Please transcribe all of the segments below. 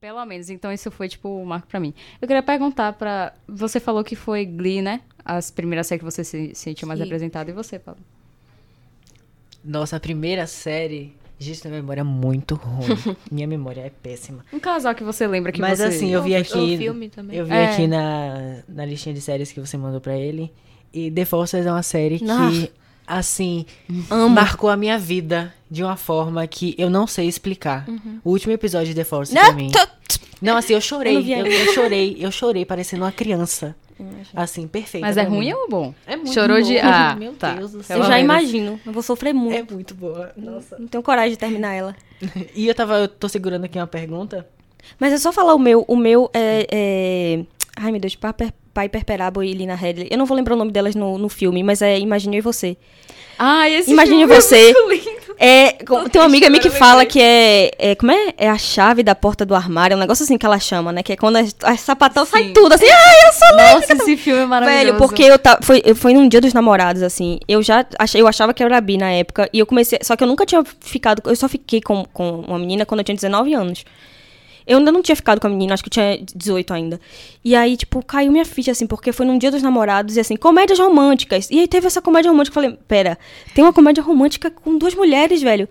Pelo menos, então isso foi tipo um marco pra mim. Eu queria perguntar pra. Você falou que foi Glee, né? As primeiras séries que você se sentiu mais Sim. representado. E você, Paulo? Nossa, a primeira série. Gente, minha memória é muito ruim. minha memória é péssima. Um casal que você lembra que Mas você. assim, eu vi Ou- aqui. ou filme também. Eu vi É. aqui na, na listinha de séries que você mandou pra ele. E The Forces é uma série que, assim, Amo. marcou a minha vida de uma forma que eu não sei explicar. Uhum. O último episódio de The Forces Não, pra mim. tô- Não, assim, eu chorei. Eu Eu, eu chorei, eu chorei parecendo uma criança. Assim, perfeita. Mas é ruim ou bom? É muito Chorou de. bom. Ah, Meu tá. Deus do Eu céu. Pelo já menos. imagino. Eu vou sofrer muito. É muito boa. Nossa. Não tenho coragem de terminar ela. E eu tava, eu tô segurando aqui uma pergunta. Mas é só falar o meu. O meu é. é... Ai, meu Deus, Piper Perabo e Lina Headley. Eu não vou lembrar o nome delas no, no filme, mas é Imagine Você. Ah, esse Imagine filme é você. muito lindo. É, tem uma amiga minha que fala que é, é. Como é? É a chave da porta do armário. É um negócio assim que ela chama, né? Que é quando a, a sapatão sai Sim. tudo assim. Ai, eu sou Nossa, esse filme é maravilhoso. Velho, porque eu tava. Foi, foi num dia dos namorados, assim. Eu já achei, eu achava que era bi na época. E eu comecei. Só que eu nunca tinha ficado. Eu só fiquei com, com uma menina quando eu tinha 19 anos. Eu ainda não tinha ficado com a menina, acho que eu tinha 18 ainda. E aí, tipo, caiu minha ficha, assim, porque foi num dia dos namorados e assim, comédias românticas. E aí teve essa comédia romântica. Eu falei, pera, tem uma comédia romântica com duas mulheres, velho.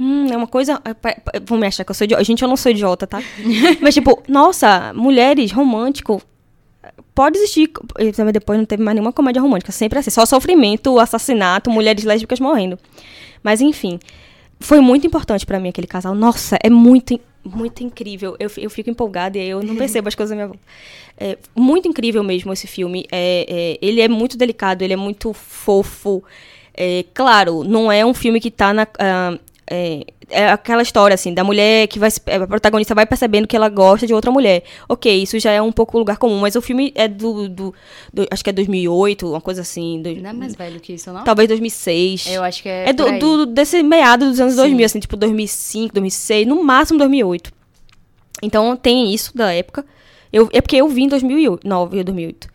Hum, é uma coisa. é, Vão me achar que eu sou idiota. Gente, eu não sou idiota, tá? Mas, tipo, nossa, mulheres, romântico. Pode existir. E também depois não teve mais nenhuma comédia romântica. Sempre assim. Só sofrimento, assassinato, mulheres lésbicas morrendo. Mas enfim. Foi muito importante pra mim aquele casal. Nossa, é muito, muito incrível. Eu, eu fico empolgada e eu não percebo as coisas da minha volta. É muito incrível mesmo esse filme. É, é, ele é muito delicado, ele é muito fofo. É, claro, não é um filme que tá na. ah, é, é aquela história, assim, da mulher que vai. se- A protagonista vai percebendo que ela gosta de outra mulher. Ok, isso já é um pouco lugar comum, mas o filme é do. do- do- acho que é 2008, uma coisa assim. do- Não é mais velho que isso, não? Talvez 2006. Eu acho que é. É do, do- desse meado dos anos Sim. 2000, assim, tipo 2005, 2006, no máximo 2008. Então tem isso da época. Eu, é porque eu vi em 2009 e 2008.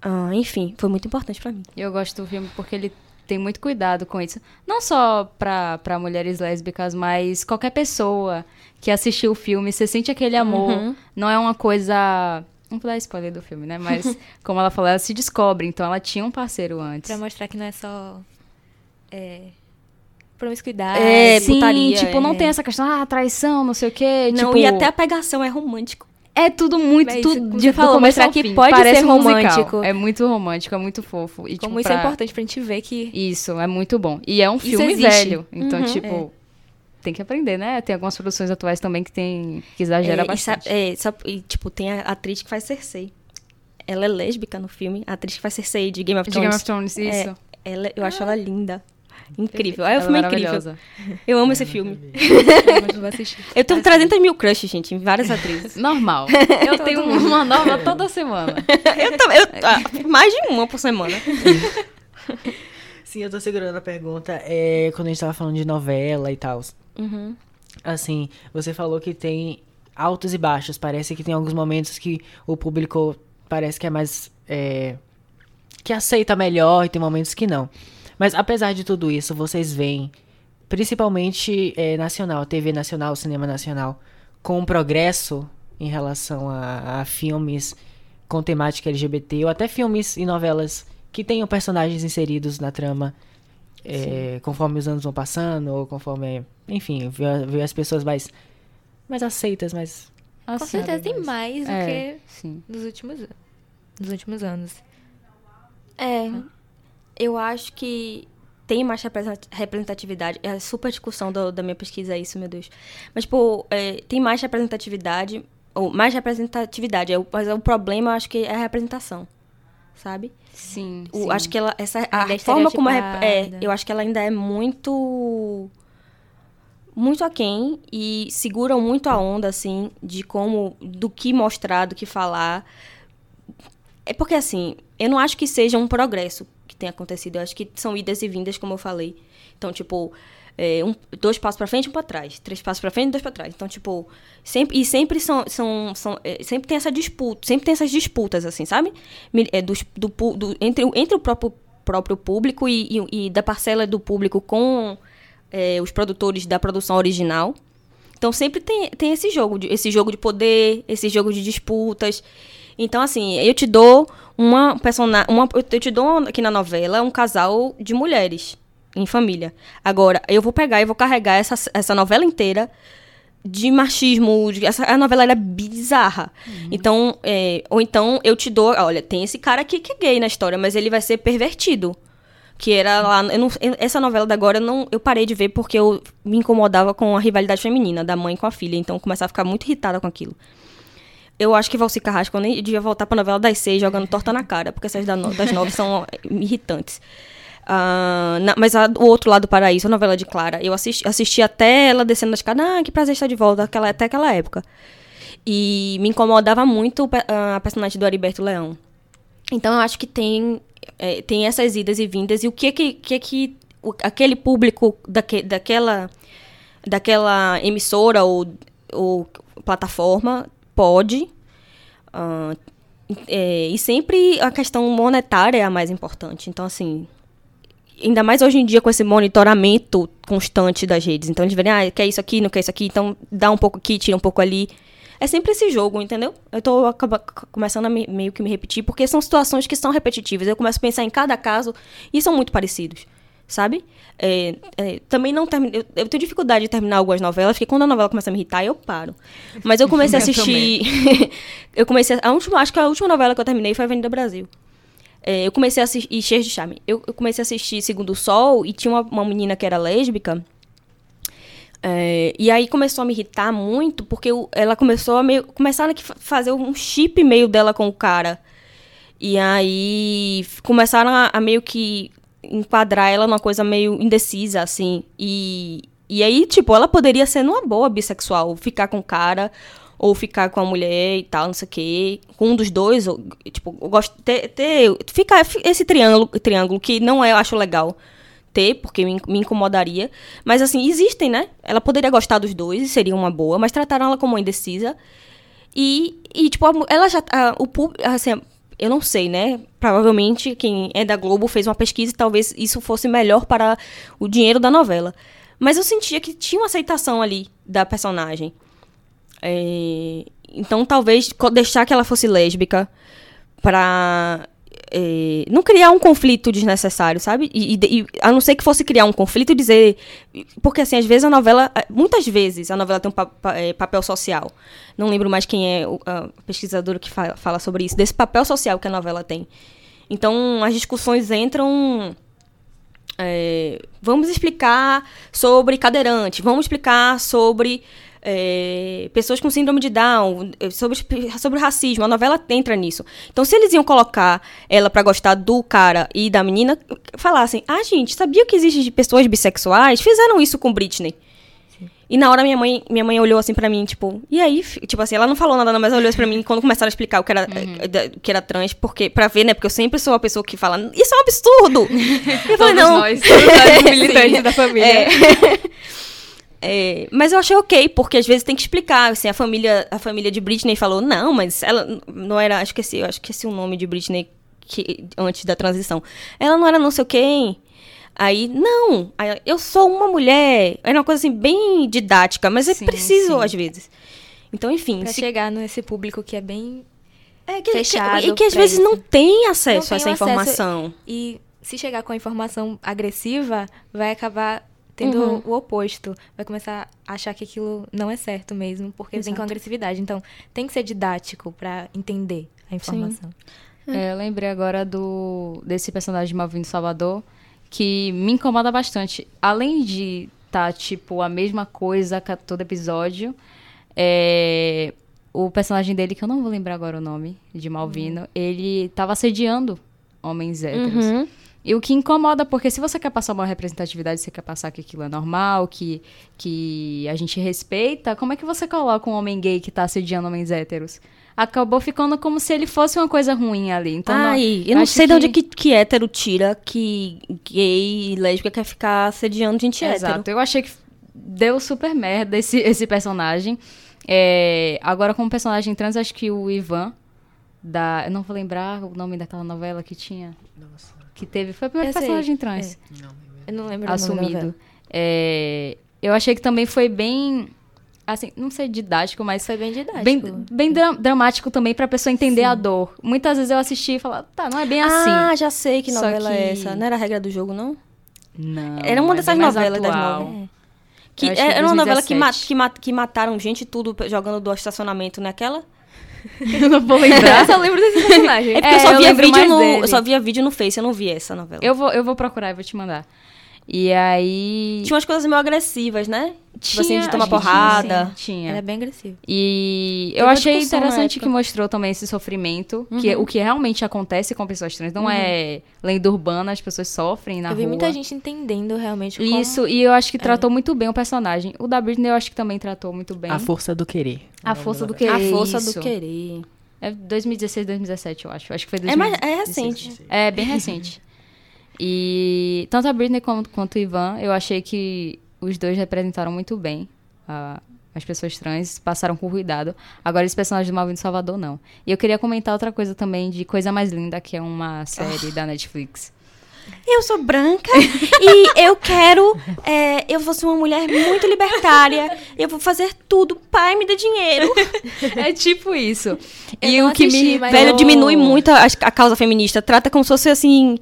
Ah, enfim, foi muito importante pra mim. Eu gosto do filme porque ele tem muito cuidado com isso. Não só pra, pra mulheres lésbicas, mas qualquer pessoa que assistiu o filme, você sente aquele amor. Uhum. Não é uma coisa. Não vou dar spoiler do filme, né? Mas, como ela falou, ela se descobre. Então, ela tinha um parceiro antes. Pra mostrar que não é só. É. Promiscuidade. É, Sim, putaria, tipo, não é. tem essa questão, ah, traição, não sei o quê. Não, tipo, e até a pegação é romântico. É tudo muito, Mas tudo como de falou, ao que fim. pode Parece ser um musical. romântico. É muito romântico, é muito fofo. E, Como tipo, isso é pra- importante pra gente ver que. Isso, é muito bom. E é um Isso filme existe. velho. Então, Uhum. tipo, tem que aprender, né? Tem algumas produções atuais também que tem que exagera é, e, bastante. é, só- e, tipo, tem a atriz que faz Cersei. Ela é lésbica no filme. A atriz que faz Cersei de Game of De Thrones. Game of Thrones, É, isso. ela, eu acho ela linda. Incrível. É, o Ela filme é incrível. Eu amo esse filme. Eu vou assistir. Eu tenho 300 mil crushes, gente, em várias atrizes. Normal. Eu tenho uma nova toda semana. eu também. eu- ah, mais de uma por semana. Sim, eu tô segurando a pergunta. É quando a gente tava falando de novela e tal. Uhum. Assim, você falou que tem altos e baixos. Parece que tem alguns momentos que o público parece que é mais. é, que aceita melhor e tem momentos que não. Mas apesar de tudo isso, vocês veem, principalmente é, nacional, TV nacional, cinema nacional, com um progresso em relação a, a filmes com temática LGBT ou até filmes e novelas que tenham personagens inseridos na trama é, conforme os anos vão passando ou conforme, enfim, ver, as pessoas mais mais aceitas, mais Com certeza tem mais do É, sim. que nos últimos, an- nos últimos anos. É. Eu acho que tem mais represent- representatividade. É a super discussão do- da minha pesquisa, é isso, meu Deus. Mas, tipo, é, tem mais representatividade. Ou mais representatividade. É o- mas o problema, eu acho que é a representação. Sabe? Sim, O- sim. acho que ela. Essa, a Ainda é forma como é, é. Eu acho que ela ainda é muito. Muito aquém e seguram muito a onda, assim, de como. do que mostrar, do que falar. É porque, assim, eu não acho que seja um progresso que tenha acontecido. Eu acho que são idas e vindas, como eu falei. Então, tipo, é, um- dois passos pra frente, um pra trás. Três passos pra frente, dois pra trás. Então, tipo, sempre, e sempre são, são, são é, sempre tem essa disputa, sempre tem essas disputas, assim, sabe? É, do, pu- do- entre, entre o próprio, próprio público e, e, e da parcela do público com é, os produtores da produção original. Então sempre tem, tem esse jogo, esse jogo de poder, esse jogo de disputas. Então, assim, eu te dou uma personagem. Uma, eu te dou aqui na novela um casal de mulheres em família. Agora, eu vou pegar e vou carregar essa, essa novela inteira de machismo. De, essa, a novela era bizarra. Então, é, ou então eu te dou. Olha, tem esse cara aqui que é gay na história, mas ele vai ser pervertido. Que era lá. eu não- essa novela da agora eu, não, eu parei de ver porque eu me incomodava com a rivalidade feminina da mãe com a filha. Então eu começava a ficar muito irritada com aquilo. Eu acho que Valci Carrasco eu nem devia voltar pra novela das seis jogando torta na cara, porque essas da das nove são irritantes. Ah, na- mas a- o outro lado do paraíso, a novela de Clara, eu assisti, assisti até ela descendo das escadas. Ah, que prazer estar de volta, aquela, até aquela época. E me incomodava muito pe- a personagem do Heriberto Leão. Então eu acho que tem, eh, tem essas idas e vindas. E o que que, que, que o- aquele público daque, daquela, daquela emissora ou, ou plataforma pode. ah, é, e sempre a questão monetária é a mais importante. Então, assim, ainda mais hoje em dia com esse monitoramento constante das redes. Então eles verem, ah, quer isso aqui, não quer isso aqui, então dá um pouco aqui, tira um pouco ali. É sempre esse jogo, entendeu? Eu tô começando a me- meio que me repetir, porque são situações que são repetitivas. Eu começo a pensar em cada caso e são muito parecidos, sabe? É, é, também não termino. Eu, eu tenho dificuldade de terminar algumas novelas, porque quando a novela começa a me irritar, eu paro. Mas eu comecei a assistir. eu comecei a, a última, acho que a última novela que eu terminei foi Avenida Brasil. É, eu comecei a assistir. E cheio de charme. Eu, eu comecei a assistir Segundo o Sol e tinha uma, uma menina que era lésbica. É, e aí começou a me irritar muito, porque eu- ela começou a meio. Começaram a fazer um chip meio dela com o cara. E aí começaram a, a meio que enquadrar ela numa coisa meio indecisa, assim. E, e aí, tipo, ela poderia ser numa boa bissexual, ficar com o cara, ou ficar com a mulher e tal, não sei o quê. Com um dos dois, ou, tipo, eu gosto ter, ter ficar esse triângulo, triângulo que não é, eu acho legal ter, porque me, me incomodaria. Mas assim, existem, né? Ela poderia gostar dos dois e seria uma boa, mas trataram ela como indecisa. E, e tipo, ela já. a- o. Assim, eu não sei, né? Provavelmente quem é da Globo fez uma pesquisa e talvez isso fosse melhor para o dinheiro da novela. Mas eu sentia que tinha uma aceitação ali da personagem. É, então, talvez deixar que ela fosse lésbica pra é, não criar um conflito desnecessário, sabe? E, e- e a não ser que fosse criar um conflito dizer. Porque, assim, às vezes a novela. Muitas vezes a novela tem um pa- pa- é, papel social. Não lembro mais quem é o a pesquisadora que fa- fala sobre isso, desse papel social que a novela tem. Então, as discussões entram. é, vamos explicar sobre cadeirante, vamos explicar sobre é, pessoas com síndrome de Down, é, sobre, sobre racismo. A novela entra nisso. Então, se eles iam colocar ela pra gostar do cara e da menina, falassem: Ah, gente, sabia que existe pessoas bissexuais? Fizeram isso com Britney. E na hora minha mãe, minha mãe olhou assim pra mim, tipo, e aí? Tipo assim, ela não falou nada, não, mas ela olhou assim pra mim quando começaram a explicar o que era, eh, da- o que era trans, porque, pra ver, né? Porque eu sempre sou a pessoa que fala, isso é um absurdo! E eu falei, Todos não. nós, todos nós militantes da família. É. É, mas eu achei ok, porque às vezes tem que explicar. Assim, a família, a família de Britney falou, não, mas ela não era. Acho que esse, eu acho que esse é o nome de Britney que, antes da transição. Ela não era não sei o quem. Aí, não, eu sou uma mulher. Era uma coisa assim, bem didática, mas é Sim, preciso sim. às vezes. Então, enfim. Pra se- chegar nesse público que é bem. é que, fechado que- e que às vezes isso. não tem acesso Não a essa informação. E se chegar com a informação agressiva, vai acabar tendo Uhum. o oposto. Vai começar a achar que aquilo não é certo mesmo, porque vem com Exato. agressividade. Então, tem que ser didático pra entender a informação. É, eu lembrei agora do desse personagem de Malvino Salvador que me incomoda bastante. Além de tá tipo a mesma coisa a todo episódio, é, o personagem dele que eu não vou lembrar agora o nome de Malvino, ele tava assediando homens héteros. Uhum. E o que incomoda, porque se você quer passar uma representatividade, você quer passar que aquilo é normal, que, que a gente respeita, como é que você coloca um homem gay que tá assediando homens héteros? Acabou ficando como se ele fosse uma coisa ruim ali. Então, não- Ai, eu não sei de onde que, que hétero tira que gay e lésbica quer ficar assediando gente hétero. Exato. Eu achei que deu super merda esse, esse personagem. É, agora, como personagem trans, acho que o Ivan, da. Eu não vou lembrar o nome daquela novela que tinha. Nossa, Que teve. Foi o primeiro Eu sei, personagem trans. não lembro. Eu não lembro o nome da assumido. É, eu achei que também foi bem. Assim, não sei didático, mas Foi bem didático. bem, bem dra- dramático também pra pessoa entender a dor. Muitas vezes eu assisti e falava, tá, não é bem assim. Ah, já sei que novela é que- essa. Não era a regra do jogo, não? Não. Era uma é dessas novelas das atual. novelas. Que que é era uma novela que, ma 2017. que, ma que mataram gente tudo jogando do estacionamento naquela? Eu não vou lembrar. Eu só lembro desse personagem. É porque É, eu, só eu via vídeo no, dele. eu só via vídeo no Face, eu não vi essa novela. eu, vou, eu vou procurar e vou te mandar. E aí. Tinha umas coisas meio agressivas, né? Tipo assim, de Tinha, tomar acho que tinha, porrada. sim, Tinha. Era bem agressivo. E Teve eu achei interessante que mostrou também esse sofrimento, que é o que realmente acontece com pessoas trans. Não é lenda urbana, as pessoas sofrem na eu vi rua. muita gente entendendo realmente como... Isso, e eu acho que tratou muito bem o personagem. O da Britney eu acho que também tratou muito bem. A força do querer. A força do querer. A força isso. do querer. É 2016, 2017, eu acho. Acho que foi É, 2016. mais, é recente. É, bem recente. E tanto a Britney quanto, quanto o Ivan, eu achei que os dois representaram muito bem a- as pessoas trans, passaram com cuidado. Agora, esse personagem do Malvino Salvador, não. E eu queria comentar outra coisa também de Coisa Mais Linda, que é uma série da Netflix. Eu sou branca e eu quero. é, eu vou ser uma mulher muito libertária. Eu vou fazer tudo. Pai, me dê dinheiro. É tipo isso. Eu e não o que assisti, me Velho, eu- diminui muito a, a causa feminista. Trata como se fosse assim.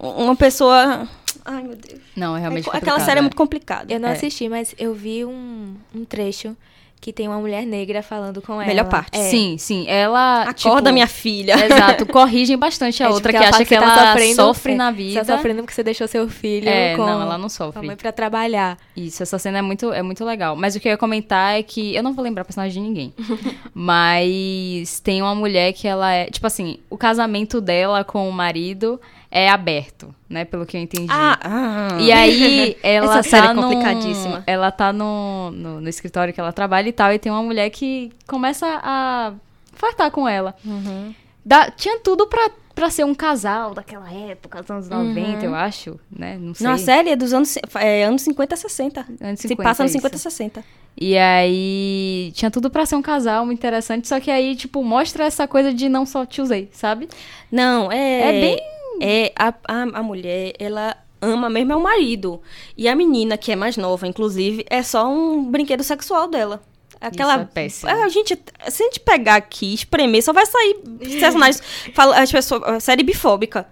Uma pessoa. Ai, meu Deus. Não, é realmente Aquela complicado, série é é. muito complicada. Eu não É. assisti, mas eu vi um, um trecho que tem uma mulher negra falando com ela. Melhor parte. É. Sim, sim. Ela. Acorda, tipo, minha filha. Exato, corrigem bastante a É, tipo, outra que ela acha que você ela tá sofrendo, sofre é, na Você vida. tá sofrendo porque você deixou seu filho É, com, não, ela não com a sofre. mãe pra trabalhar. Isso, essa cena é muito, é muito legal. Mas o que eu ia comentar é que. Eu não vou lembrar a personagem de ninguém. mas tem uma mulher que ela é. Tipo assim, o casamento dela com o marido é aberto, né? Pelo que eu entendi. Ah, ah. E aí, ela Essa série tá é num- complicadíssima. Ela tá no, no, no escritório que ela trabalha e tal, e tem uma mulher que começa a fartar com ela. Uhum. Dá- tinha tudo pra, pra ser um casal daquela época, dos anos 90, eu acho, né? Não sei. Não, a série é dos anos, é, anos 50 a 60. Anos Se 50, passa nos isso. 50 a 60. E aí, tinha tudo pra ser um casal muito interessante, só que aí, tipo, mostra essa coisa de não só te usei, sabe? Não, é. É bem- É, a, a, a mulher, ela ama mesmo é o marido. E a menina, que é mais nova, inclusive, é só um brinquedo sexual dela. Aquela. Isso é péssimo. a gente, se a gente pegar aqui, espremer, só vai sair personagens. fala, as pessoas. a Série bifóbica.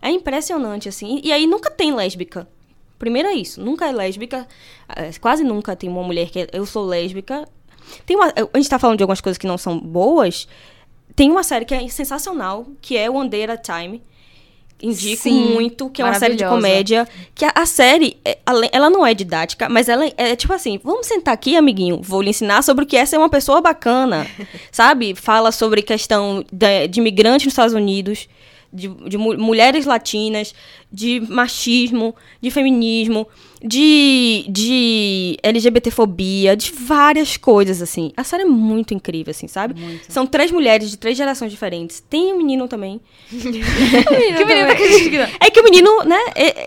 É impressionante, assim. E aí nunca tem lésbica. Primeiro é isso, nunca é lésbica. é, Quase nunca tem uma mulher que é, eu sou lésbica. Tem uma, a gente tá falando de algumas coisas que não são boas. Tem uma série que é sensacional, que é One Day at a Time. Indico Sim, muito, que é uma série de comédia. Que a, a série, é, ela não é didática, mas ela é tipo assim: vamos sentar aqui, amiguinho, vou lhe ensinar sobre o que é ser uma pessoa bacana. sabe? Fala sobre questão de, de imigrantes nos Estados Unidos, de, de mu- mulheres latinas, de machismo, de feminismo, de, de LGBTfobia, de várias coisas, assim. A série é muito incrível, assim, sabe? São três mulheres de três gerações diferentes. Tem um menino também. que menina que não. É que o menino, né,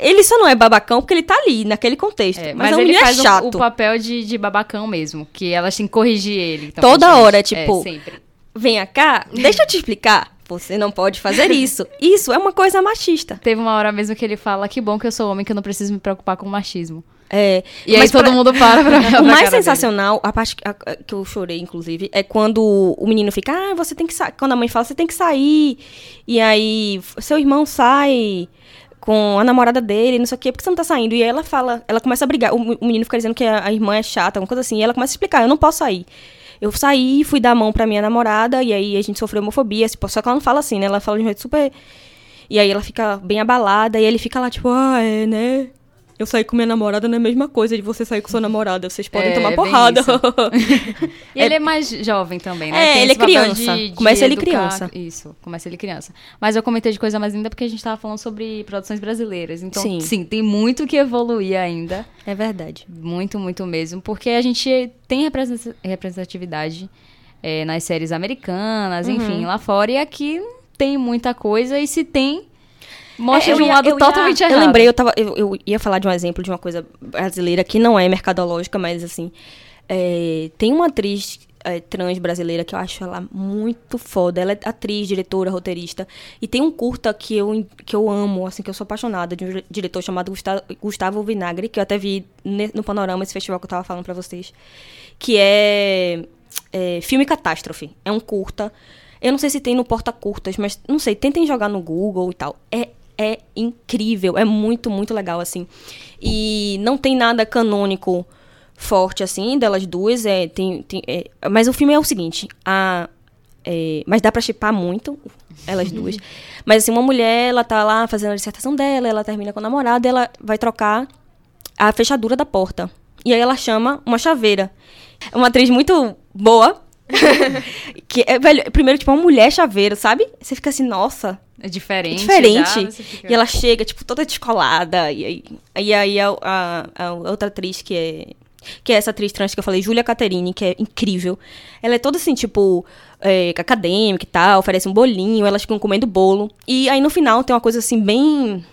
ele só não é babacão porque ele tá ali, naquele contexto. É, mas mas é um ele menino faz o- chato. o, papel de, de babacão mesmo, que elas têm que corrigir ele. então, Toda hora, tipo, É, sempre. Venha cá, deixa eu te explicar. Você não pode fazer isso. Isso é uma coisa machista. Teve uma hora mesmo que ele fala, que bom que eu sou homem, que eu não preciso me preocupar com machismo. É, E aí todo pra- mundo para pra O mais cara dele. sensacional, a parte que- a- que eu chorei, inclusive, é quando o menino fica, ah, você tem que sair. Quando a mãe fala, você tem que sair. E aí, seu irmão sai com a namorada dele, não sei o quê, por que você não tá saindo? E aí ela fala, ela começa a brigar. O, o menino fica dizendo que a, a irmã é chata, alguma coisa assim. E ela começa a explicar, eu não posso sair. Eu saí, fui dar a mão pra minha namorada, e aí a gente sofreu homofobia. tipo, Só que ela não fala assim, né? Ela fala de um jeito super. E aí ela fica bem abalada, e ele fica lá, tipo, ah, é, né? Eu saí com minha namorada não é a mesma coisa de você sair com sua namorada. Vocês podem É, tomar porrada. E ele é mais jovem também, né? É, Tem ele é criança. Começa ele educar- criança. Isso, começa ele criança. Mas eu comentei de coisa mais linda porque a gente tava falando sobre produções brasileiras. Então, Sim. sim, tem muito que evoluir ainda. é verdade. Muito, muito mesmo. Porque a gente tem representa- representatividade é, nas séries americanas, Uhum. enfim, lá fora. E aqui não tem muita coisa. E se tem, mostra É, de um ia- lado eu ia- totalmente errado. Eu lembrei, eu, tava, eu, eu ia falar de um exemplo de uma coisa brasileira que não é mercadológica, mas assim. é, tem uma atriz é, trans brasileira, que eu acho ela muito foda. Ela é atriz, diretora, roteirista. E tem um curta que eu, que eu amo, assim, que eu sou apaixonada, de um diretor chamado Gustavo, Gustavo Vinagre, que eu até vi no Panorama, esse festival que eu tava falando pra vocês. Que é, é Filme Catástrofe. É um curta. Eu não sei se tem no Porta Curtas, mas não sei, tentem jogar no Google e tal. É, é incrível, é muito, muito legal, assim. E não tem nada canônico forte, assim, delas duas. É, tem, tem, é, mas o filme é o seguinte, a, é, mas dá pra chipar muito, elas duas. Mas assim, uma mulher, ela tá lá fazendo a dissertação dela, ela termina com o namorado, ela vai trocar a fechadura da porta. E aí ela chama uma chaveira. É uma atriz muito boa. que é, velho, primeiro, tipo, uma mulher chaveiro, sabe? Você fica assim, nossa, É diferente. é diferente. já, fica- E ela chega, tipo, toda descolada. E aí, e aí a, a- a outra atriz que é. Que é essa atriz trans que eu falei, Julia Caterini, que é incrível. Ela é toda assim, tipo, é, acadêmica e tal, oferece um bolinho, elas ficam comendo bolo. E aí no final tem uma coisa assim, bem.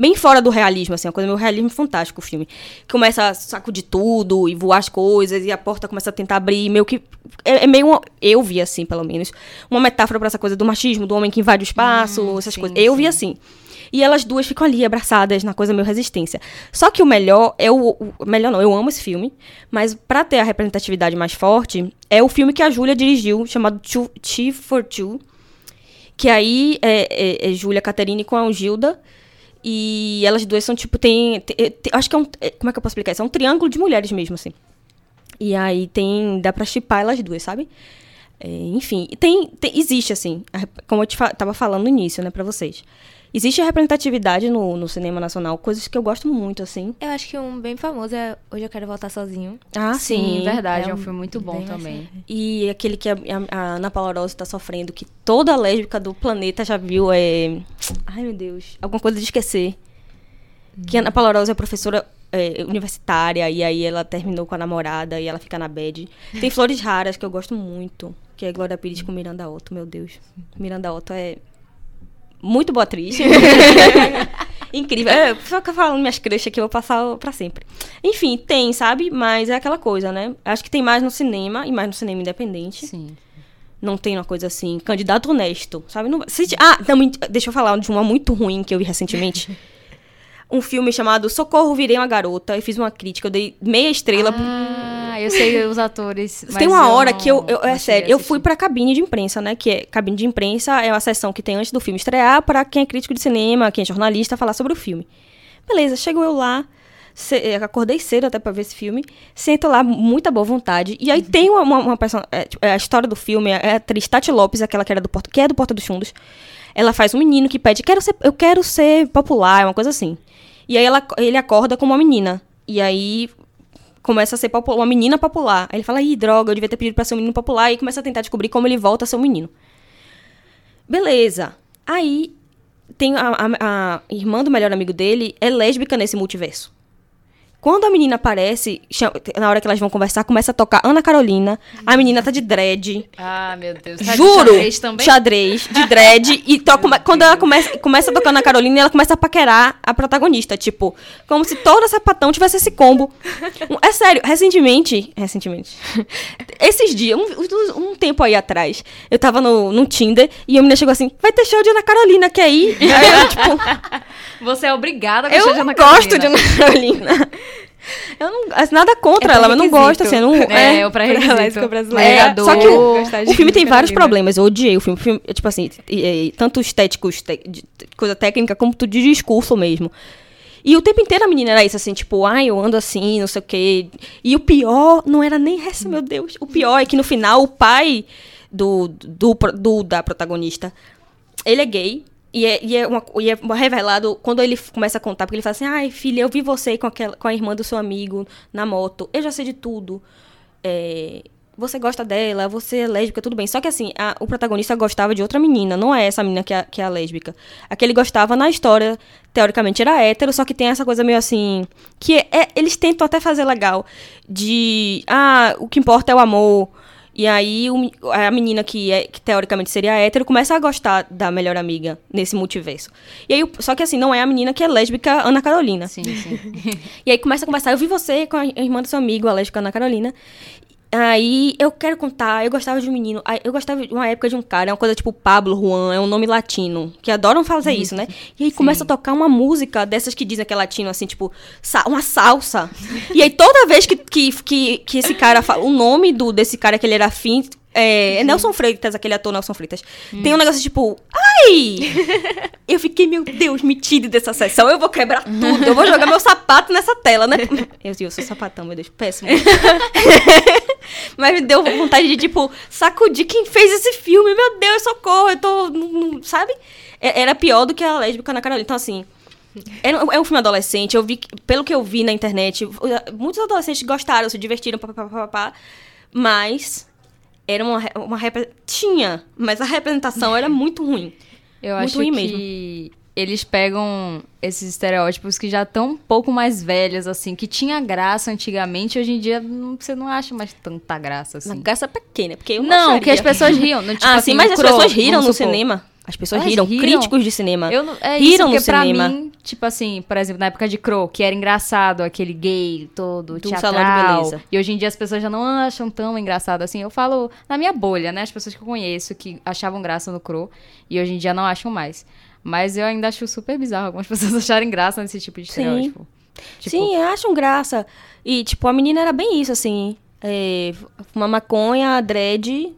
Bem fora do realismo, assim, uma coisa meio realismo fantástico o filme. Começa a sacudir tudo e voar as coisas, e a porta começa a tentar abrir, meio que. É, é meio. Uma, eu vi assim, pelo menos. Uma metáfora pra essa coisa do machismo, do homem que invade o espaço, essas sim, coisas. Eu vi sim. assim. E elas duas ficam ali abraçadas na coisa meio resistência. Só que o melhor é o, o melhor não, eu amo esse filme, mas pra ter a representatividade mais forte é o filme que a Júlia dirigiu, chamado Two, T for Two, que aí é, é, é Júlia Caterine com a Gilda. E elas duas são tipo, tem. tem- tem- acho que é um. é, Como é que eu posso explicar isso? É um triângulo de mulheres mesmo, assim. E aí tem. Dá pra chipar elas duas, sabe? É, enfim, tem, tem- Existe, assim, como eu te fa tava falando no início, né, pra vocês. Existe a representatividade no, no cinema nacional, coisas que eu gosto muito, assim. Eu acho que um bem famoso é Hoje Eu Quero Voltar Sozinho. Ah, Sim, verdade. É é um um- filme muito bom também. E aquele que a, a, a Ana Paula Rose tá sofrendo, que toda lésbica do planeta já viu, é. Ai, meu Deus. Alguma coisa de esquecer. Que a Ana Paula Rose é professora é, universitária, e aí ela terminou com a namorada e ela fica na bed. Tem Flores Raras, que eu gosto muito, que é Glória Pires com Miranda Otto, meu Deus. Miranda Otto é muito boa atriz. Incrível. É, só ficar falando minhas crushes aqui, eu vou passar pra sempre. Enfim, tem, sabe? Mas é aquela coisa, né? Acho que tem mais no cinema e mais no cinema independente. Sim. Não tem uma coisa assim, candidato honesto, sabe? Não, se- ah, também, deixa eu falar de uma muito ruim que eu vi recentemente. um filme chamado Socorro, Virei uma Garota. Eu fiz uma crítica, eu dei meia estrela. Ah, eu sei os atores. Tem uma hora que eu, eu- é sério, eu fui pra cabine de imprensa, né? Que é, cabine de imprensa é uma sessão que tem antes do filme estrear pra quem é crítico de cinema, quem é jornalista, falar sobre o filme. Beleza, chegou eu lá, ce- eh, acordei cedo até pra ver esse filme, sento lá, muita boa vontade, e aí tem uma, uma, uma person- é, tipo, é, a história do filme, é a atriz Tati Lopes, aquela que, era do Porta, que é do Porta dos Fundos, ela faz um menino que pede, quero ser, eu quero ser popular, uma coisa assim. E aí ela, ele acorda como uma menina, e aí começa a ser uma menina popular. Aí ele fala, ih, droga, eu devia ter pedido pra ser um menino popular. E começa a tentar descobrir como ele volta a ser um menino. Beleza. Aí tem a, a- a irmã do melhor amigo dele é lésbica nesse multiverso. Quando a menina aparece, na hora que elas vão conversar, começa a tocar Ana Carolina. A menina tá de dread. Ah, meu Deus. Tá de Juro! xadrez também? Xadrez, de dread. e quando ela começa, começa a tocar na Carolina, ela começa a paquerar a protagonista. Tipo, como se toda sapatão tivesse esse combo. É sério, recentemente. Recentemente. Esses dias, um, um tempo aí atrás, eu tava no, no Tinder e a menina chegou assim: vai ter show de Ana Carolina, quer ir? Aí eu, tipo, Você é obrigada a gostar eu de Ana gosto de Carolina. Ana Carolina. Eu não. assim, Nada contra É ela, mas não pré-requisito. gosto, assim, não. É, é, o pré-requisito. lésbica brasileira. É, Pegador. só que o, o filme tem vários problemas. Eu odiei o filme. O filme, é, tipo assim, tanto estéticos, te- coisa técnica, como tudo de discurso mesmo. E o tempo inteiro a menina era isso, assim, tipo, ai, eu ando assim, não sei o quê. E o pior não era nem essa, meu Deus. O pior é que no final o pai do, do, do- da protagonista, ele é gay. E é, e, é uma, e é revelado quando ele começa a contar, porque ele fala assim, ai, filha, eu vi você com, aquela, com a irmã do seu amigo na moto, eu já sei de tudo. É, você gosta dela, você é lésbica, tudo bem. Só que assim, a- o protagonista gostava de outra menina, não é essa menina que é, que é a lésbica. A que ele gostava na história, teoricamente, era hétero, só que tem essa coisa meio assim. Que é- é- eles tentam até fazer legal. De. Ah, o que importa é o amor. E aí o a menina que, é, que teoricamente seria hétero começa a gostar da melhor amiga nesse multiverso. E aí, só que assim, não é a menina que é lésbica Ana Carolina. Sim, sim. E aí começa a conversar, eu vi você com a irmã do seu amigo, a lésbica Ana Carolina. Aí eu quero contar, eu gostava de um menino, aí eu gostava de uma época de um cara, é uma coisa tipo Pablo Juan, é um nome latino, que adoram fazer isso, né? E aí começa a tocar uma música dessas que dizem que é latino, assim, tipo, uma salsa. e aí toda vez que, que, que, que esse cara fala, o nome do, desse cara que ele era afim, é, é Nelson Freitas, aquele ator Nelson Freitas. Tem um negócio tipo, ai! Eu fiquei, meu Deus, me tire dessa sessão, eu vou quebrar tudo, eu vou jogar meu sapato nessa tela, né? Eu, eu sou sapatão, meu Deus, péssimo. Mas me deu vontade de, tipo, sacudir quem fez esse filme. Meu Deus, socorro, eu tô. não- não- Sabe? É- Era pior do que a lésbica na Carolina. Então, assim. É um filme adolescente, eu vi, pelo que eu vi na internet, muitos adolescentes gostaram, se divertiram, papapá, mas era uma, uma tinha, mas a representação era muito ruim. Eu Muito acho ruim que eles pegam esses estereótipos que já estão um pouco mais velhos, assim, que tinha graça antigamente, hoje em dia não- você não acha mais tanta graça, assim. graça pequena, porque eu Não, acharia. que as pessoas riam. Não, tipo ah, assim, sim, mas as pessoas riram no supor. cinema. As pessoas riram, riram. críticos de cinema. Eu não, é riram isso, no cinema. mim, tipo assim, por exemplo, na época de Crow, que era engraçado, aquele gay todo, Do teatral. salão de beleza. E hoje em dia as pessoas já não acham tão engraçado assim. Eu falo na minha bolha, né? As pessoas que eu conheço que achavam graça no Crow e hoje em dia não acham mais. Mas eu ainda acho super bizarro algumas pessoas acharem graça nesse tipo de Sim. estereótipo. Tipo, Sim, acham graça. E, tipo, a menina era bem isso, assim. É, uma maconha, dread.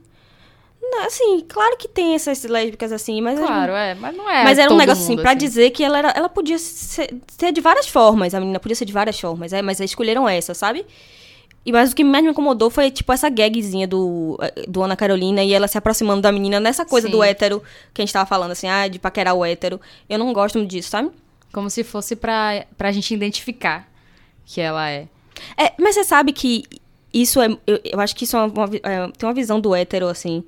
Assim, claro que tem essas lésbicas assim, mas. Claro, é, mas não é. Mas era um negócio assim, mundo, pra dizer que ela, era, ela podia ser, ser de várias formas. A menina podia ser de várias formas, é, mas eles escolheram essa, sabe? E mas o que mais me incomodou foi, tipo, essa gagzinha do, eh, do Ana Carolina e ela se aproximando da menina nessa coisa Sim. do hétero que a gente tava falando, assim, ah, de paquerar o hétero. Eu não gosto disso, sabe? Como se fosse pra, pra gente identificar que ela é. É, mas você sabe que isso é. Eu, eu acho que isso é uma, é, tem uma visão do hétero, assim,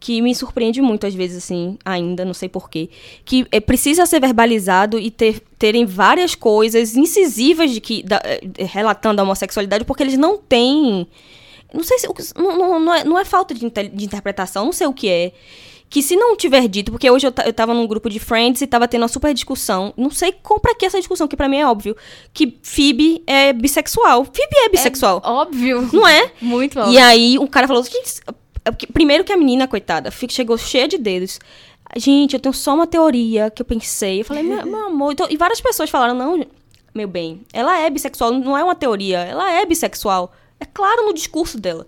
que me surpreende muito às vezes, assim, ainda, não sei porquê. Que é, precisa ser verbalizado e ter, terem várias coisas incisivas de que, da- eh, relatando a homossexualidade, porque eles não têm. Não sei se. Não, não, não, é, não é falta de, de interpretação, não sei o que é. Que se não tiver dito, porque hoje eu, eu tava num grupo de friends e tava tendo uma super discussão. Não sei como pra que essa discussão, que pra mim é óbvio. Que Phoebe é bissexual. Phoebe é bissexual. Óbvio. Não é? Muito E óbvio. aí o cara falou, é porque- primeiro que a menina, coitada, chegou cheia de dedos. Gente, eu tenho só uma teoria que eu pensei. Eu falei, meu, meu amor. então- e várias pessoas falaram, não, meu bem, ela é bissexual, não é uma teoria, ela é bissexual. É claro no discurso dela.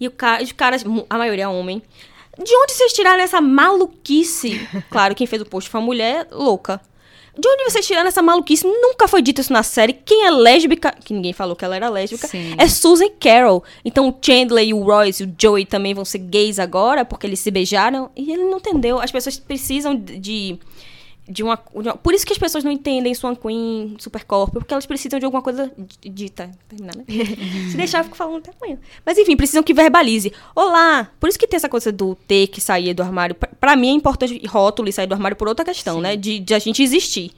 E o cara, os caras, a maioria é homem. De onde vocês tiraram essa maluquice? Claro, quem fez o post foi uma mulher louca. De onde vocês tiraram essa maluquice? Nunca foi dito isso na série. Quem é lésbica, que ninguém falou que ela era lésbica, Sim. é Susan Carroll. Então o Chandler e o Royce e o Joey também vão ser gays agora, porque eles se beijaram. E ele não entendeu. As pessoas precisam de. De uma, de uma- por isso que as pessoas não entendem Swan Queen, Supercorpo, porque elas precisam de alguma coisa di- dita. Terminar, né? Se deixar, eu fico falando até amanhã. Mas enfim, precisam que verbalize. Olá! Por isso que tem essa coisa do ter que sair do armário. Pra- Pra mim é importante rótulo e sair do armário por outra questão, né? De, de a gente existir.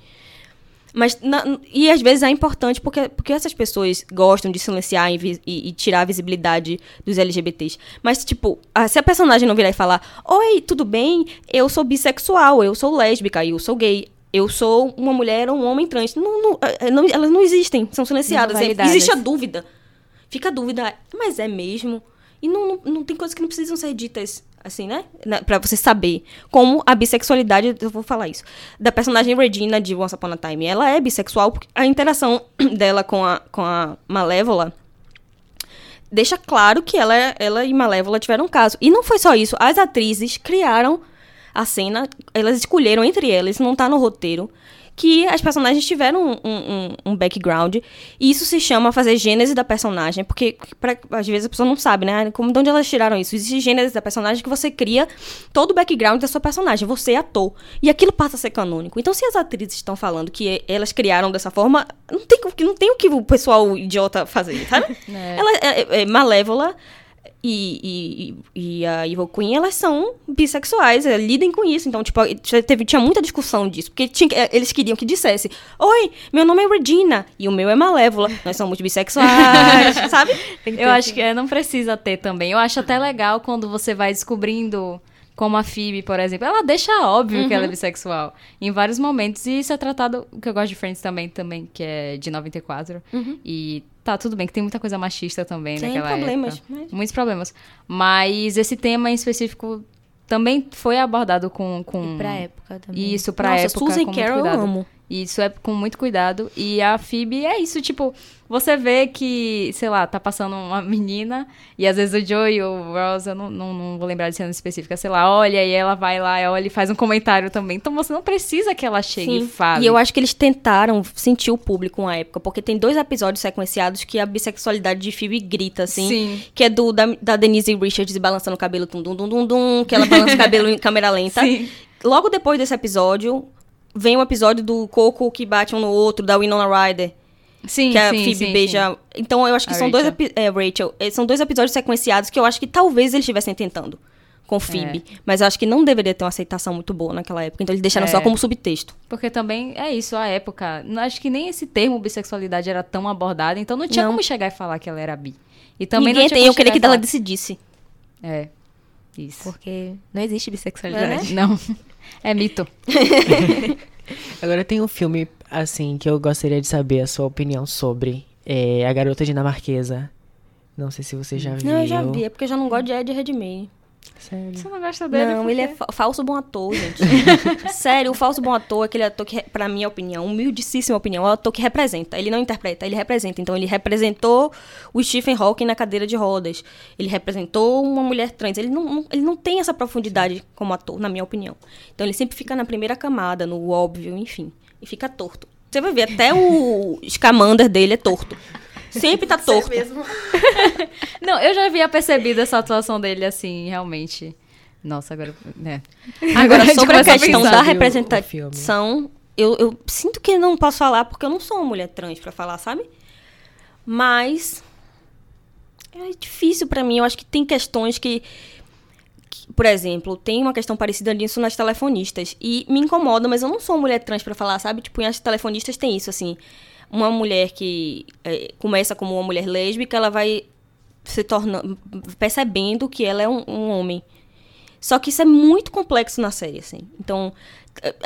Mas, na- e às vezes é importante porque, porque essas pessoas gostam de silenciar e, e- e tirar a visibilidade dos LGBTs. Mas, tipo, ah, se a personagem não virar e falar: Oi, tudo bem? Eu sou bissexual, eu sou lésbica, eu sou gay. Eu sou uma mulher ou um homem trans. Não, não, eh, não- elas não existem, são silenciadas. Não existe a dúvida. Fica a dúvida, mas é mesmo? E não, não, não tem coisas que não precisam ser ditas assim, né? Pra você saber. Como a bissexualidade, eu vou falar isso. Da personagem Regina de Once Upon a Time. Ela é bissexual, porque a interação dela com a, com a Malévola deixa claro que ela, ela e Malévola tiveram um caso. E não foi só isso. As atrizes criaram a cena, elas escolheram entre elas, não tá no roteiro, que as personagens tiveram um, um, um background. E isso se chama fazer gênese da personagem, porque pra- às vezes a pessoa não sabe, né? Como, de onde elas tiraram isso? Existe gênese da personagem que você cria todo o background da sua personagem, você é ator. E aquilo passa a ser canônico. Então, se as atrizes estão falando que elas criaram dessa forma, não tem, o que- não tem o que o pessoal idiota fazer, sabe? É. Ela é, é- é Malévola e, e, e a Evil Queen, elas são bissexuais, é, lidem com isso. Então, tipo, teve, tinha muita discussão disso. Porque tinha, que- é, eles queriam que dissesse: Oi, meu nome é Regina e o meu é Malévola. Nós somos bissexuais, sabe? Eu acho que é, não precisa ter também. Eu acho até legal quando você vai descobrindo como a Phoebe, por exemplo, ela deixa óbvio que ela é Uhum. bissexual em vários momentos e isso é tratado, o que eu gosto de Friends também, também, que é de 94 Uhum. e Tá, tudo bem, que tem muita coisa machista também Tem naquela problemas, época. mas- Muitos problemas. Mas esse tema em específico também foi abordado com... com... E pra época também. Isso, pra Nossa, época, Susan Carroll eu amo. E Isso é com muito cuidado. E a Phoebe é isso, tipo, você vê que, sei lá, tá passando uma menina, e às vezes o Joey e o Ross, eu não, não, não vou lembrar de cena específica, sei lá, olha, e ela vai lá, olha e faz um comentário também. Então você não precisa que ela chegue e Sim. fale. E eu acho que eles tentaram sentir o público na época, porque tem dois episódios sequenciados que a bissexualidade de Phoebe grita, assim. Sim. Que é do da, da Denise Richards balançando o cabelo tum dum dum dum dum, que ela balança o cabelo em câmera lenta. Sim. Logo depois desse episódio, vem o episódio do Coco que bate um no outro, da Winona Ryder, Sim, que a sim, Phoebe sim, beija. Então eu acho que A são dois Rachel. epi- é, Rachel, eh, são dois episódios sequenciados que eu acho que talvez eles estivessem tentando com Phoebe, mas eu acho que não deveria ter uma aceitação muito boa naquela época, então eles deixaram É. só como subtexto. Porque também é isso, a época. não- Acho que nem esse termo bissexualidade era tão abordado, então não tinha Não. como chegar e falar que ela era bi. E também Ninguém não tinha tem, eu queria que ela decidisse. É. Isso. Porque não existe bissexualidade. Não. É mito. Agora tem um filme, assim, que eu gostaria de saber a sua opinião sobre. É A Garota Dinamarquesa. Não sei se você já viu. Não, eu já vi, é porque eu já não gosto de Ed Redmayne. Sério. Você não gosta dele? Não, por ele é fa- falso bom ator, gente. Sério, o falso bom ator é aquele ator que, pra minha opinião, humildíssima opinião, é o ator que representa. Ele não interpreta, ele representa. Então, ele representou o Stephen Hawking na cadeira de rodas. Ele representou uma mulher trans. Ele não, não- ele não tem essa profundidade como ator, na minha opinião. Então, ele sempre fica na primeira camada, no óbvio, enfim. E fica torto. Você vai ver, até o Scamander dele é torto. Sempre tá torto. Não, eu já havia percebido essa atuação dele assim, realmente. Nossa, agora. Né. Agora, sobre a questão da representação, eu, eu sinto que não posso falar porque eu não sou uma mulher trans pra falar, sabe? Mas é difícil pra mim. Eu acho que tem questões que, que, por exemplo, tem uma questão parecida nisso nas telefonistas e me incomoda, mas eu não sou uma mulher trans pra falar, sabe? Tipo, as telefonistas tem isso assim. Uma mulher que é, começa como uma mulher lésbica, ela vai se tornando percebendo que ela é um- um homem. Só que isso é muito complexo na série, assim. Então,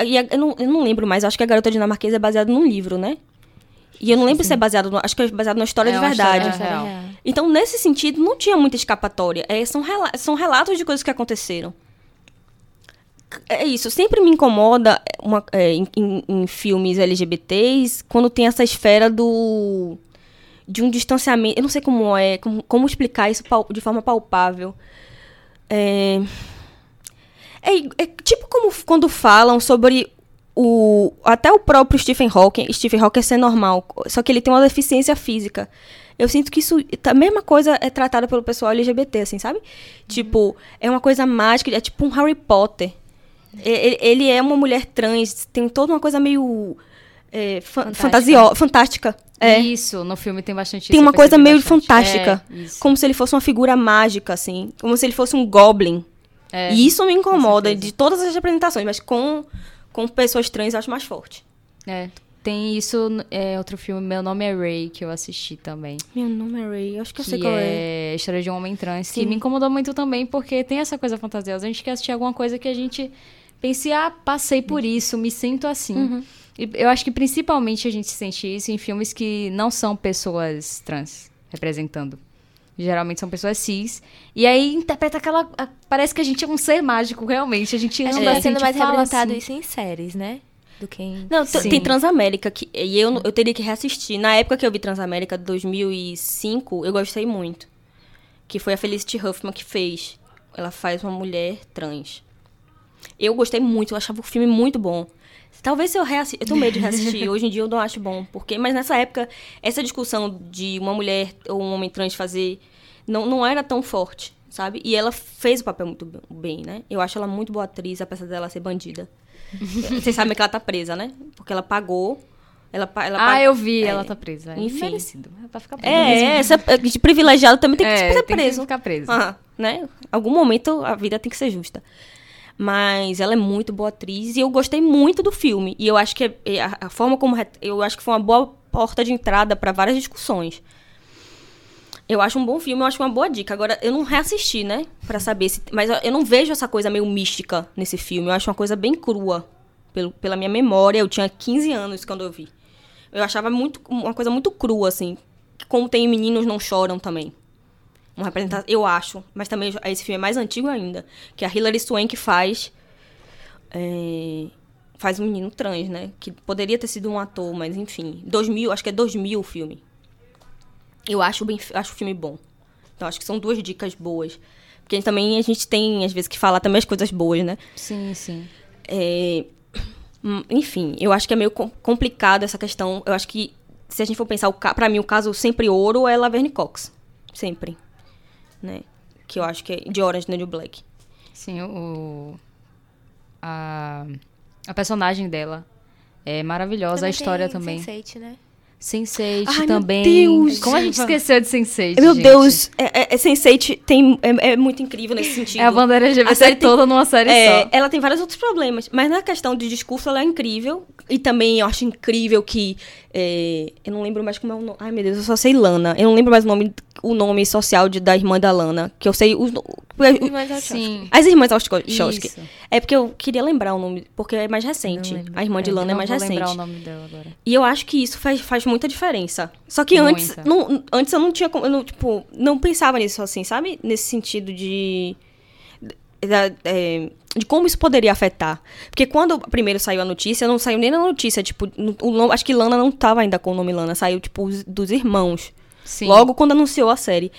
e a- eu não, eu não lembro mais, acho que a Garota Dinamarquesa é baseada num livro, né? E eu não lembro se é baseado, no, acho que é baseado numa história É de verdade. história real. Então, nesse sentido, não tinha muita escapatória. É, são, rela são relatos de coisas que aconteceram. É isso, sempre me incomoda uma- é, em, em- filmes LGBTs quando tem essa esfera do. de um distanciamento. Eu não sei como é, como, como explicar isso de forma palpável. É, é, é tipo como quando falam sobre o. Até o próprio Stephen Hawking. Stephen Hawking é ser normal, só que ele tem uma deficiência física. Eu sinto que isso. A mesma coisa é tratada pelo pessoal LGBT, assim, sabe? Tipo, é uma coisa mágica, é tipo um Harry Potter. E- Ele, ele é uma mulher trans, tem toda uma coisa meio. É, fa- Fantástica. fantástica. É. Isso, no filme tem bastante Tem uma coisa meio bastante. fantástica. É. Como se ele fosse uma figura mágica, assim. Como se ele fosse um goblin. É, e isso me incomoda de todas as representações, mas com, com pessoas trans eu acho mais forte. é. Tem isso, é outro filme, Meu Nome é Ray, que eu assisti também. Meu nome é Ray, eu acho que eu que sei qual é. é história de um homem trans, que Sim. me incomodou muito também, porque tem essa coisa fantasiosa. A gente quer assistir alguma coisa que a gente pense, ah, passei por isso, me sinto assim. Uhum. E eu acho que principalmente a gente sente isso em filmes que não são pessoas trans representando. Geralmente são pessoas cis. E aí interpreta aquela. a- Parece que a gente é um ser mágico, realmente. A gente Acho anda, que tá a sendo mais representado assim. isso em séries, né? Do que em... Não, Sim. tem Transamérica, que, e eu, eu teria que reassistir. Na época que eu vi Transamérica, de 2005, eu gostei muito. Que foi a Felicity Huffman que fez. Ela faz uma mulher trans. Eu gostei muito, eu achava o filme muito bom. Talvez se eu reassistir. Eu tenho medo de reassistir. Hoje em dia eu não acho bom. Porque, mas nessa época, essa discussão de uma mulher ou um homem trans fazer. Não, não era tão forte, sabe? E ela fez o papel muito bem, né? Eu acho ela muito boa atriz, apesar dela ser bandida. Vocês sabem que ela tá presa, né? Porque ela pagou. Ela, ela Ah, pag- eu vi, é, ela tá presa. enfim. Merecido. É pra ficar presa. É, mesmo. é, essa, de privilegiado também tem que É, ser tem que preso. ficar preso. Ah, né? Algum momento a vida tem que ser justa. Mas ela é muito boa atriz e eu gostei muito do filme. E eu acho que é- a, a forma como. Eu acho que foi uma boa porta de entrada para várias discussões. Eu acho um bom filme, eu acho uma boa dica. Agora, eu não reassisti, né? Pra saber se. Mas eu- eu não vejo essa coisa meio mística nesse filme. Eu acho uma coisa bem crua. Pelo, pela minha memória, eu tinha 15 anos quando eu vi. Eu achava muito uma coisa muito crua, assim. como tem Meninos Não Choram também. Uma representação, eu acho. Mas também esse filme é mais antigo ainda. Que a Hilary Swank faz. é, faz um menino trans, né? Que poderia ter sido um ator, mas enfim. 2000, acho que é 2000 o filme. Eu acho, bem, acho o filme bom. Então acho que são duas dicas boas. Porque também a gente tem, às vezes, que falar também as coisas boas, né? Sim, sim. É, hum, enfim, eu acho que é meio com- complicado essa questão. Eu acho que, se a gente for pensar, pra mim, o caso sempre ouro é Laverne Cox. Sempre. Né? Que eu acho que é de Orange New Black. Sim, o. A, a personagem dela é maravilhosa, a história tem também. Sense8, né? Sense8 Ai, meu também. Deus! Como a gente esqueceu de Sense8? Meu gente? Deus, é, é, é Sense8 tem, é, é muito incrível nesse sentido. É a bandeira LGBT A série tem- toda numa série É, só. ela tem vários outros problemas, mas na questão de discurso ela é incrível. E também eu acho incrível que. é, eu não lembro mais como é o nome. Ai, meu Deus, eu só sei Lana. Eu não lembro mais o nome, o nome social de- da irmã da Lana. Que eu sei. Os, eu Sim. as irmãs. Isso. É porque eu queria lembrar o nome, porque é mais recente. Não. A irmã de É, Lana é não mais vou recente. lembrar o nome dela agora. E eu acho que isso faz, faz muita diferença. Só que antes, Muita. não, antes eu não tinha como, eu não, tipo, não pensava nisso assim, sabe? Nesse sentido de da- é, de como isso poderia afetar. Porque quando primeiro saiu a notícia, não saiu nem na notícia, tipo, o acho que Lana não tava ainda com o nome Lana, saiu tipo os- dos irmãos. Sim. Logo quando anunciou a série.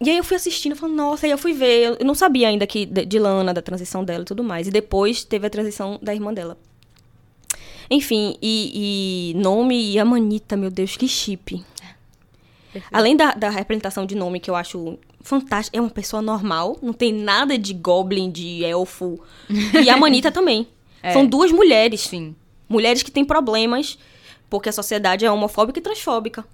E aí eu fui assistindo, falando, nossa, aí eu fui ver, eu não sabia ainda que de, de Lana, da transição dela e tudo mais. E depois teve a transição da irmã dela. Enfim, e, e nome e a Manita, meu Deus, que chip. Além da, da representação de nome que eu acho fantástica, é uma pessoa normal, não tem nada de goblin, de elfo. E a Manita também. É. São duas mulheres. Sim. Mulheres que têm problemas, porque a sociedade é homofóbica e transfóbica.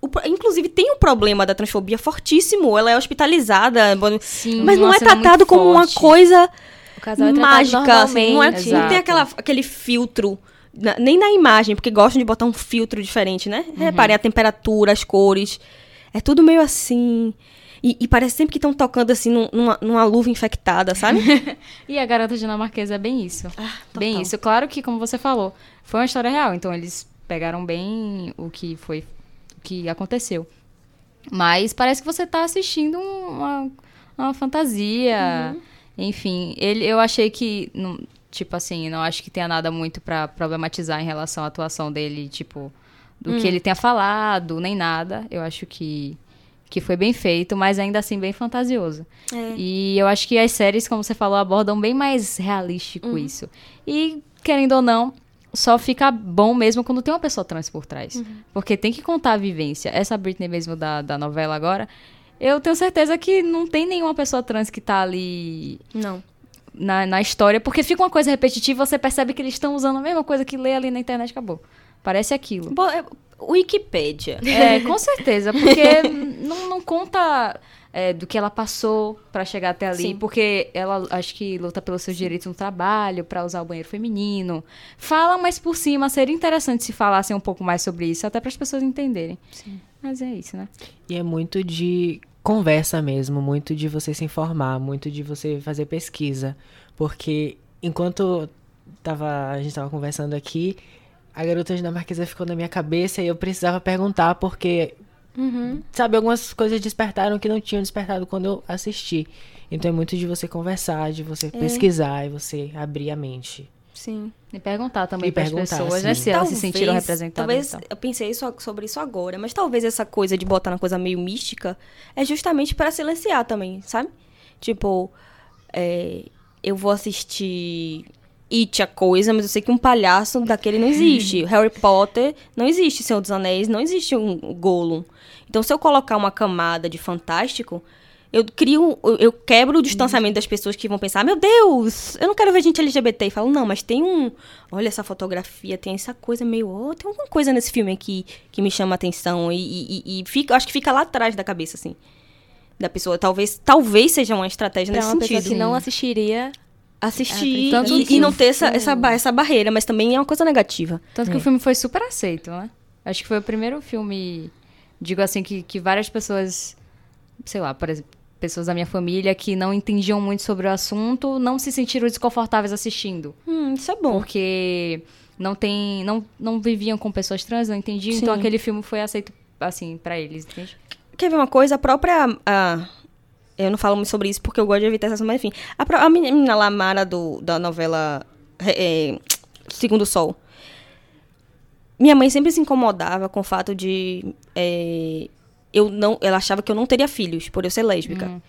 O inclusive, tem um problema da transfobia fortíssimo. Ela é hospitalizada, Sim, mas não uma é muito tratado como uma forte. coisa O casal é mágica, assim, não, é, não tem aquela, aquele filtro, na- nem na imagem, porque gostam de botar um filtro diferente, né? Uhum. Reparem a temperatura, as cores, é tudo meio assim. E, e parece sempre que estão tocando assim num- numa, numa luva infectada, sabe? E a garota dinamarquesa é bem isso. bem Ah, total. isso. Claro que, como você falou, foi uma história real. Então, eles pegaram bem o que foi, o que aconteceu. Mas parece que você tá assistindo uma, uma fantasia. Uhum. Enfim, ele, eu achei que, não- tipo assim, não acho que tenha nada muito pra problematizar em relação à atuação dele, tipo, do Hum. que ele tenha falado, nem nada. Eu acho que, que foi bem feito, mas ainda assim bem fantasioso. É. E eu acho que as séries, como você falou, abordam bem mais realístico Uhum. isso. E, querendo ou não, só fica bom mesmo quando tem uma pessoa trans por trás. Uhum. Porque tem que contar a vivência. Essa Britney mesmo da, da novela agora, eu tenho certeza que não tem nenhuma pessoa trans que tá ali Não. Na, na história, porque fica uma coisa repetitiva, você percebe que eles estão usando a mesma coisa que lê ali na internet, acabou. Parece aquilo. Bo- é, Wikipédia. É, com certeza, porque não, não conta é, do que ela passou pra chegar até ali, Sim. porque ela acho que luta pelos seus direitos no trabalho, pra usar o banheiro feminino. Fala mais por cima, seria interessante se falassem um pouco mais sobre isso, até para as pessoas entenderem. Mas é isso, né? E é muito de conversa mesmo, muito de você se informar, muito de você fazer pesquisa. Porque enquanto tava, a gente tava conversando aqui, a garota dinamarquesa ficou na minha cabeça e eu precisava perguntar porque, sabe, algumas coisas despertaram que não tinham despertado quando eu assisti. Então é muito de você conversar, de você pesquisar e você abrir a mente. Sim. E perguntar também para as pessoas, né? Se elas se sentiram Talvez- representadas. Talvez, e tal. eu pensei isso- sobre isso agora, mas talvez essa coisa de botar na coisa meio mística é justamente para silenciar também, sabe? Tipo, é, eu vou assistir It a coisa, mas eu sei que um palhaço daquele não existe. Harry Potter não existe, Senhor dos Anéis não existe um Gollum. Então, se eu colocar uma camada de fantástico, eu crio, eu- quebro o distanciamento das pessoas que vão pensar, meu Deus, eu não quero ver gente LGBT. E falo, não, mas tem um, olha essa fotografia, tem essa coisa meio, oh, tem alguma coisa nesse filme aqui que me chama a atenção e, e, e- fica, acho que fica lá atrás da cabeça, assim, da pessoa. Talvez, talvez seja uma estratégia Pra nesse uma pessoa sentido. que não assistiria. Assistir Tanto e, que e não ter essa, essa, essa barreira, mas também é uma coisa negativa. Tanto que o filme foi super aceito, né? Acho que foi o primeiro filme, digo assim, que, que várias pessoas, sei lá, por exemplo, pessoas da minha família que não entendiam muito sobre o assunto, não se sentiram desconfortáveis assistindo. Hum, isso é bom. Porque não tem. Não, não viviam com pessoas trans, não entendiam, então aquele filme foi aceito assim, pra eles, entende? Quer ver uma coisa? A própria. a- eu não falo muito sobre isso porque eu gosto de evitar essa mas enfim. A, pró- a menina lá, Mara, do, da novela é, Segundo Sol. Minha mãe sempre se incomodava com o fato de. é, eu não, ela achava que eu não teria filhos, por eu ser lésbica.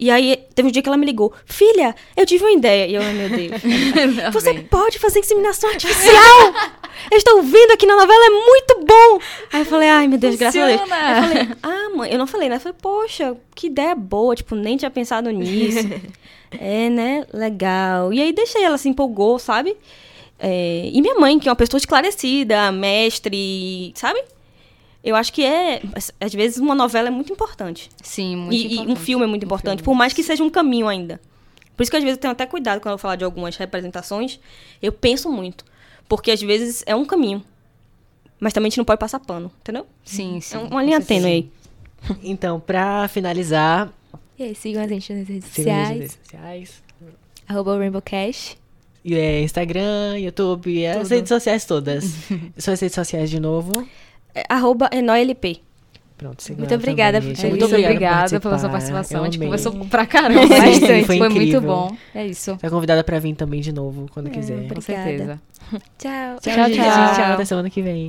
E aí, teve um dia que ela me ligou: Filha, eu tive uma ideia. E eu, meu Deus. Você pode fazer inseminação artificial! eu estou vendo aqui na novela, é muito bom! Aí eu falei, ai meu Deus, graças a Deus. Funciona! Eu falei, ah, mãe, eu não falei, né? Eu falei, poxa, que ideia boa, tipo, nem tinha pensado nisso. é, né? Legal. E aí deixei, ela se empolgou, sabe? É, e minha mãe, que é uma pessoa esclarecida, mestre, sabe? Eu acho que é, às vezes, uma novela é muito importante. Sim, muito E, e um importante. filme é muito importante, por mais que seja um caminho ainda. Por isso que às vezes eu tenho até cuidado quando eu falar de algumas representações. Eu penso muito. Porque às vezes é um caminho. Mas também a gente não pode passar pano, entendeu? Sim, sim. é uma linha tênue aí. Então, pra finalizar, E aí, sigam a gente nas redes sigam nas sociais. redes sociais. Arroba Rainbowcast. E é Instagram, YouTube, as Tudo. redes sociais todas. Suas redes sociais de novo. É, arroba enolp. Pronto, sigam Muito obrigada. Muito obrigada pela sua participação. A gente conversou pra caramba bastante. Foi, foi muito bom. É isso. Tá convidada pra vir também de novo, quando é, quiser. Obrigada. Com certeza. Tchau. Tchau, tchau. tchau. tchau. Até semana que vem.